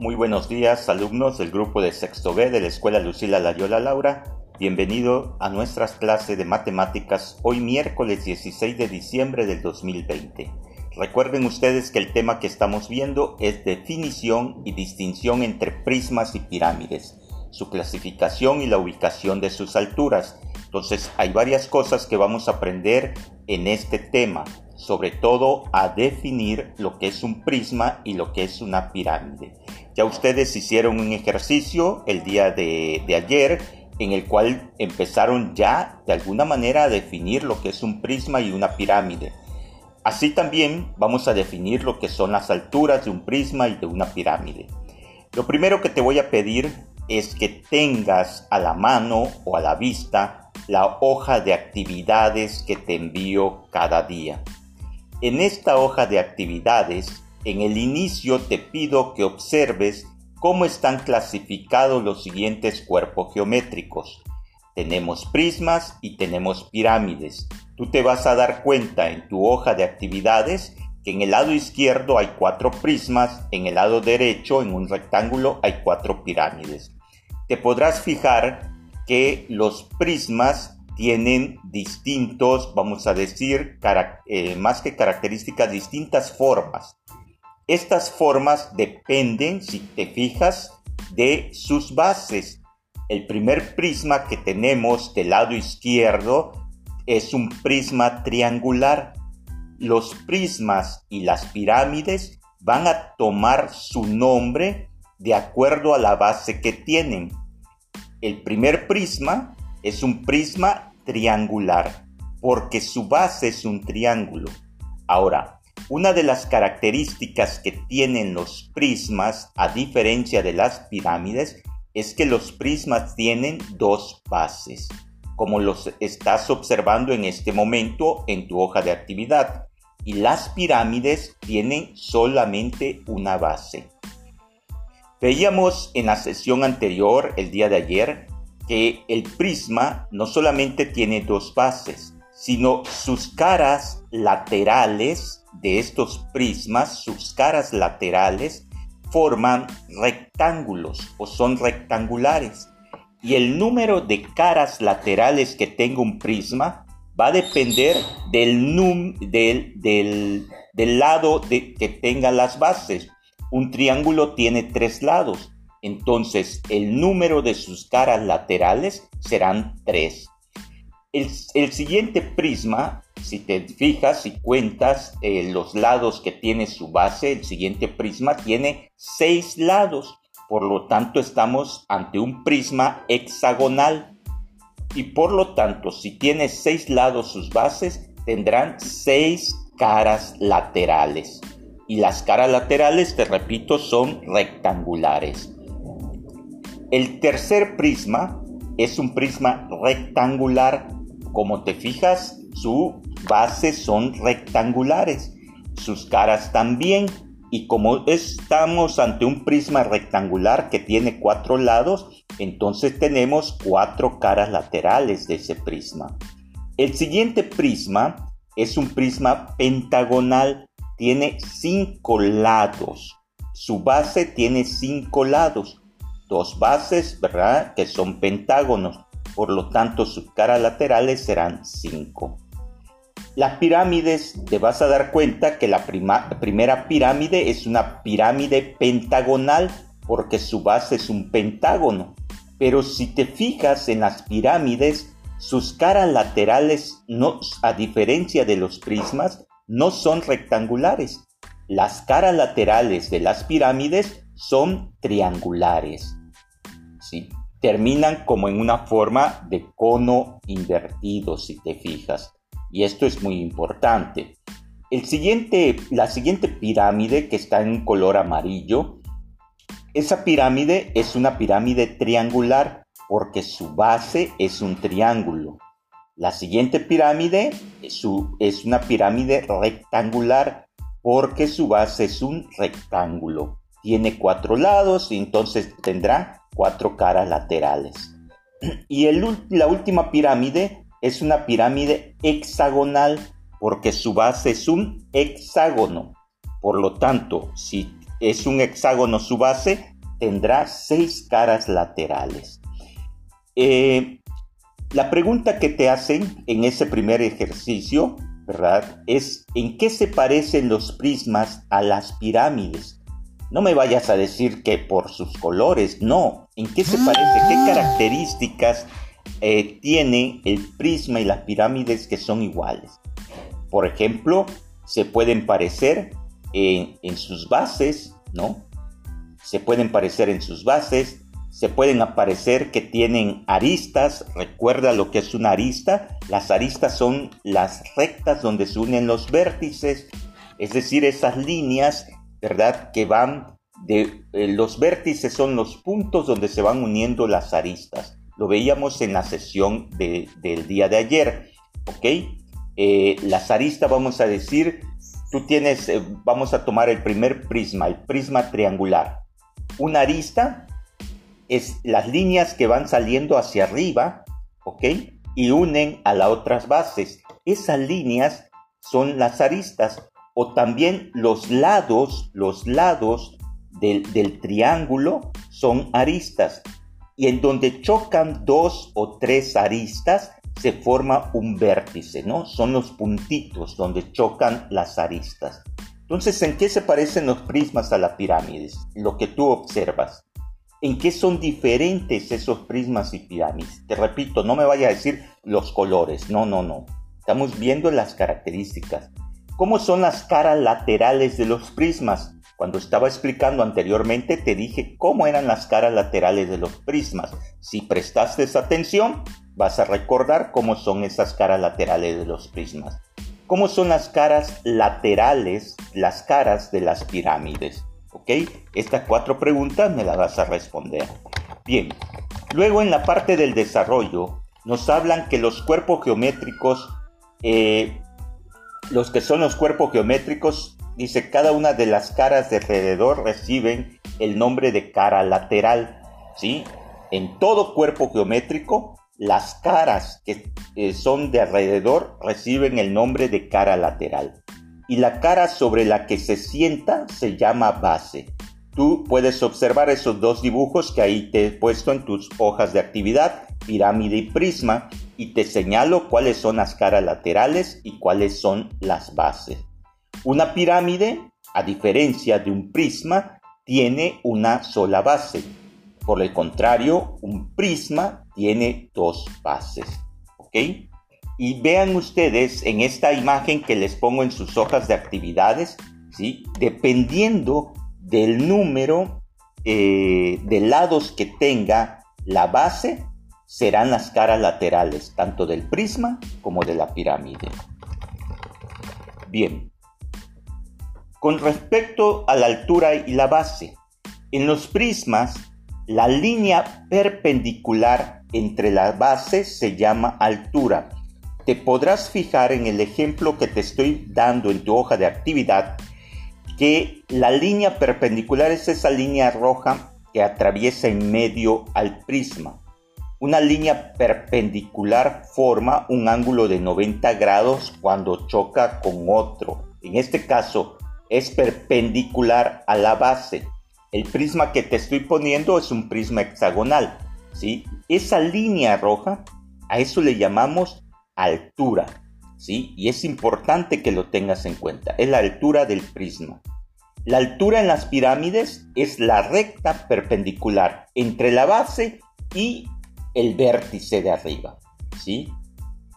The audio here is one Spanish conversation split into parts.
Muy buenos días, alumnos del grupo de sexto B de la Escuela Lucila Layola Laura. Bienvenido a nuestras clases de matemáticas hoy miércoles 16 de diciembre del 2020. Recuerden ustedes que el tema que estamos viendo es definición y distinción entre prismas y pirámides, su clasificación y la ubicación de sus alturas. Entonces hay varias cosas que vamos a aprender en este tema sobre todo a definir lo que es un prisma y lo que es una pirámide. Ya ustedes hicieron un ejercicio el día de, ayer en el cual empezaron ya de alguna manera a definir lo que es un prisma y una pirámide. Así también vamos a definir lo que son las alturas de un prisma y de una pirámide. Lo primero que te voy a pedir es que tengas a la mano o a la vista la hoja de actividades que te envío cada día. En esta hoja de actividades, en el inicio te pido que observes cómo están clasificados los siguientes cuerpos geométricos. Tenemos prismas y tenemos pirámides. Tú te vas a dar cuenta en tu hoja de actividades que en el lado izquierdo hay cuatro prismas, en el lado derecho, en un rectángulo, hay cuatro pirámides. Te podrás fijar que los prismas tienen distintos, vamos a decir, eh, más que características, distintas formas. Estas formas dependen, si te fijas, de sus bases. El primer prisma que tenemos del lado izquierdo es un prisma triangular. Los prismas y las pirámides van a tomar su nombre de acuerdo a la base que tienen. El primer prisma es un prisma triangular, porque su base es un triángulo. Ahora, una de las características que tienen los prismas, a diferencia de las pirámides, es que los prismas tienen dos bases, como los estás observando en este momento en tu hoja de actividad, y las pirámides tienen solamente una base. Veíamos en la sesión anterior, el día de ayer, que el prisma no solamente tiene dos bases, sino sus caras laterales de estos prismas, sus caras laterales, forman rectángulos o son rectangulares. Y el número de caras laterales que tenga un prisma va a depender del, num, del, del, lado de, que tenga las bases. Un triángulo tiene tres lados entonces el número de sus caras laterales serán 3. El, siguiente prisma, si te fijas y cuentas eh, los lados que tiene su base, el siguiente prisma tiene 6 lados. Por lo tanto, estamos ante un prisma hexagonal. Y por lo tanto, si tiene 6 lados sus bases, tendrán 6 caras laterales. Y las caras laterales, te repito, son rectangulares. El tercer prisma es un prisma rectangular. Como te fijas, su base son rectangulares, sus caras también. Y como estamos ante un prisma rectangular que tiene cuatro lados, entonces tenemos cuatro caras laterales de ese prisma. El siguiente prisma es un prisma pentagonal, tiene cinco lados. Su base tiene cinco lados dos bases, ¿verdad? Que son pentágonos. Por lo tanto, sus caras laterales serán 5. Las pirámides, te vas a dar cuenta que la primera pirámide es una pirámide pentagonal porque su base es un pentágono. Pero si te fijas en las pirámides, sus caras laterales, no, a diferencia de los prismas, no son rectangulares. Las caras laterales de las pirámides son triangulares. Terminan como en una forma de cono invertido, si te fijas. Y esto es muy importante. El siguiente, la siguiente pirámide que está en color amarillo, esa pirámide es una pirámide triangular porque su base es un triángulo. La siguiente pirámide es una pirámide rectangular porque su base es un rectángulo. Tiene cuatro lados y entonces tendrá cuatro caras laterales. Y la última pirámide es una pirámide hexagonal porque su base es un hexágono. Por lo tanto, si es un hexágono su base, tendrá seis caras laterales. Eh, la pregunta que te hacen en ese primer ejercicio, ¿verdad? Es ¿en qué se parecen los prismas a las pirámides? No me vayas a decir que por sus colores, no. ¿En qué se parece? ¿Qué características eh, tiene el prisma y las pirámides que son iguales? Por ejemplo, se pueden parecer en, sus bases, ¿no? Se pueden parecer en sus bases, se pueden aparecer que tienen aristas. Recuerda lo que es una arista. Las aristas son las rectas donde se unen los vértices, es decir, esas líneas ¿verdad? Que van de eh, los vértices son los puntos donde se van uniendo las aristas. Lo veíamos en la sesión del día de ayer, ¿ok? Eh, las aristas, vamos a decir, tú tienes, eh, vamos a tomar el primer prisma, el prisma triangular. Una arista es las líneas que van saliendo hacia arriba, ¿ok? Y unen a las otras bases. Esas líneas son las aristas o también los lados, los lados del, triángulo son aristas y en donde chocan dos o tres aristas se forma un vértice, ¿no? Son los puntitos donde chocan las aristas. Entonces, ¿en qué se parecen los prismas a las pirámides? Lo que tú observas. ¿En qué son diferentes esos prismas y pirámides? Te repito, no me vaya a decir los colores, no, no, no. Estamos viendo las características. ¿Cómo son las caras laterales de los prismas? Cuando estaba explicando anteriormente te dije cómo eran las caras laterales de los prismas. Si prestaste atención, vas a recordar cómo son esas caras laterales de los prismas. ¿Cómo son las caras laterales, las caras de las pirámides? ¿Ok? Estas cuatro preguntas me las vas a responder. Bien, luego en la parte del desarrollo nos hablan que los cuerpos geométricos eh, los que son los cuerpos geométricos, dice, cada una de las caras de alrededor reciben el nombre de cara lateral, ¿sí? En todo cuerpo geométrico, las caras que eh, son de alrededor reciben el nombre de cara lateral. Y la cara sobre la que se sienta se llama base. Tú puedes observar esos dos dibujos que ahí te he puesto en tus hojas de actividad, pirámide y prisma, y te señalo cuáles son las caras laterales y cuáles son las bases. Una pirámide, a diferencia de un prisma, tiene una sola base. Por el contrario, un prisma tiene dos bases. ¿Ok? Y vean ustedes en esta imagen que les pongo en sus hojas de actividades, ¿sí? dependiendo del número eh, de lados que tenga la base, serán las caras laterales, tanto del prisma como de la pirámide. Bien, con respecto a la altura y la base, en los prismas, la línea perpendicular entre las bases se llama altura. Te podrás fijar en el ejemplo que te estoy dando en tu hoja de actividad que la línea perpendicular es esa línea roja que atraviesa en medio al prisma. Una línea perpendicular forma un ángulo de 90 grados cuando choca con otro. En este caso es perpendicular a la base. El prisma que te estoy poniendo es un prisma hexagonal. ¿sí? Esa línea roja, a eso le llamamos altura. ¿sí? Y es importante que lo tengas en cuenta. Es la altura del prisma. La altura en las pirámides es la recta perpendicular entre la base y el vértice de arriba. ¿Sí?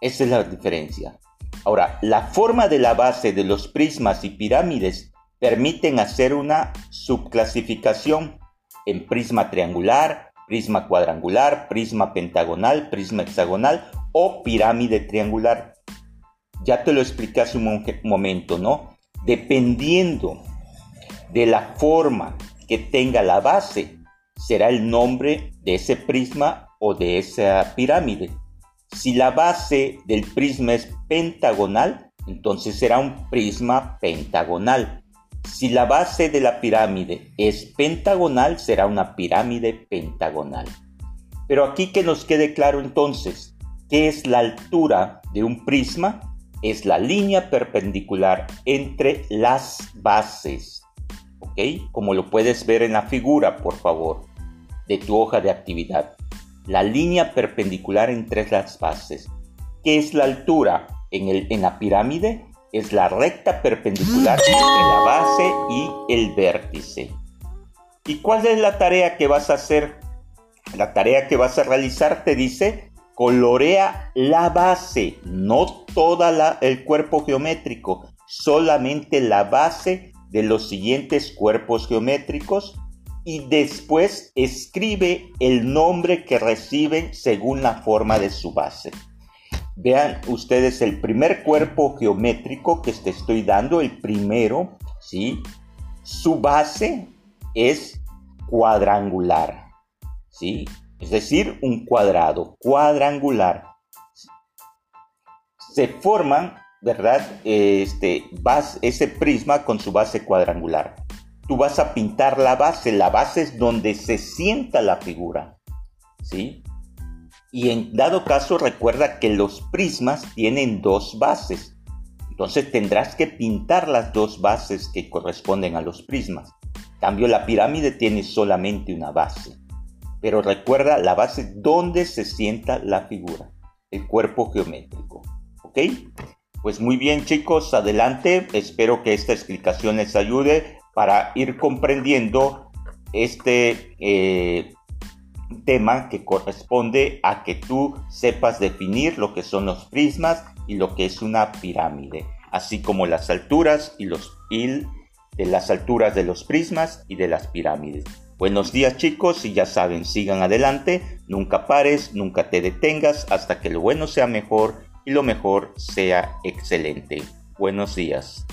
Esa es la diferencia. Ahora, la forma de la base de los prismas y pirámides permiten hacer una subclasificación en prisma triangular, prisma cuadrangular, prisma pentagonal, prisma hexagonal o pirámide triangular. Ya te lo expliqué hace un momento, ¿no? Dependiendo de la forma que tenga la base, será el nombre de ese prisma o de esa pirámide. Si la base del prisma es pentagonal, entonces será un prisma pentagonal. Si la base de la pirámide es pentagonal, será una pirámide pentagonal. Pero aquí que nos quede claro entonces, ¿qué es la altura de un prisma? Es la línea perpendicular entre las bases. ¿ok? Como lo puedes ver en la figura, por favor, de tu hoja de actividad. La línea perpendicular entre las bases. ¿Qué es la altura en, el, en la pirámide? Es la recta perpendicular entre la base y el vértice. ¿Y cuál es la tarea que vas a hacer? La tarea que vas a realizar te dice colorea la base, no todo el cuerpo geométrico, solamente la base de los siguientes cuerpos geométricos y después escribe el nombre que reciben según la forma de su base. Vean ustedes el primer cuerpo geométrico que te estoy dando, el primero, ¿sí? Su base es cuadrangular, ¿sí? Es decir, un cuadrado cuadrangular. Se forman, ¿verdad? Este, ese prisma con su base cuadrangular. Tú vas a pintar la base. La base es donde se sienta la figura, ¿sí? Y en dado caso, recuerda que los prismas tienen dos bases. Entonces tendrás que pintar las dos bases que corresponden a los prismas. cambio, la pirámide tiene solamente una base. Pero recuerda la base donde se sienta la figura, el cuerpo geométrico. ¿Ok? Pues muy bien chicos, adelante. Espero que esta explicación les ayude para ir comprendiendo este eh, tema que corresponde a que tú sepas definir lo que son los prismas y lo que es una pirámide, así como las alturas y los de las alturas de los prismas y de las pirámides. Buenos días chicos y ya saben, sigan adelante, nunca pares, nunca te detengas hasta que lo bueno sea mejor y lo mejor sea excelente. Buenos días.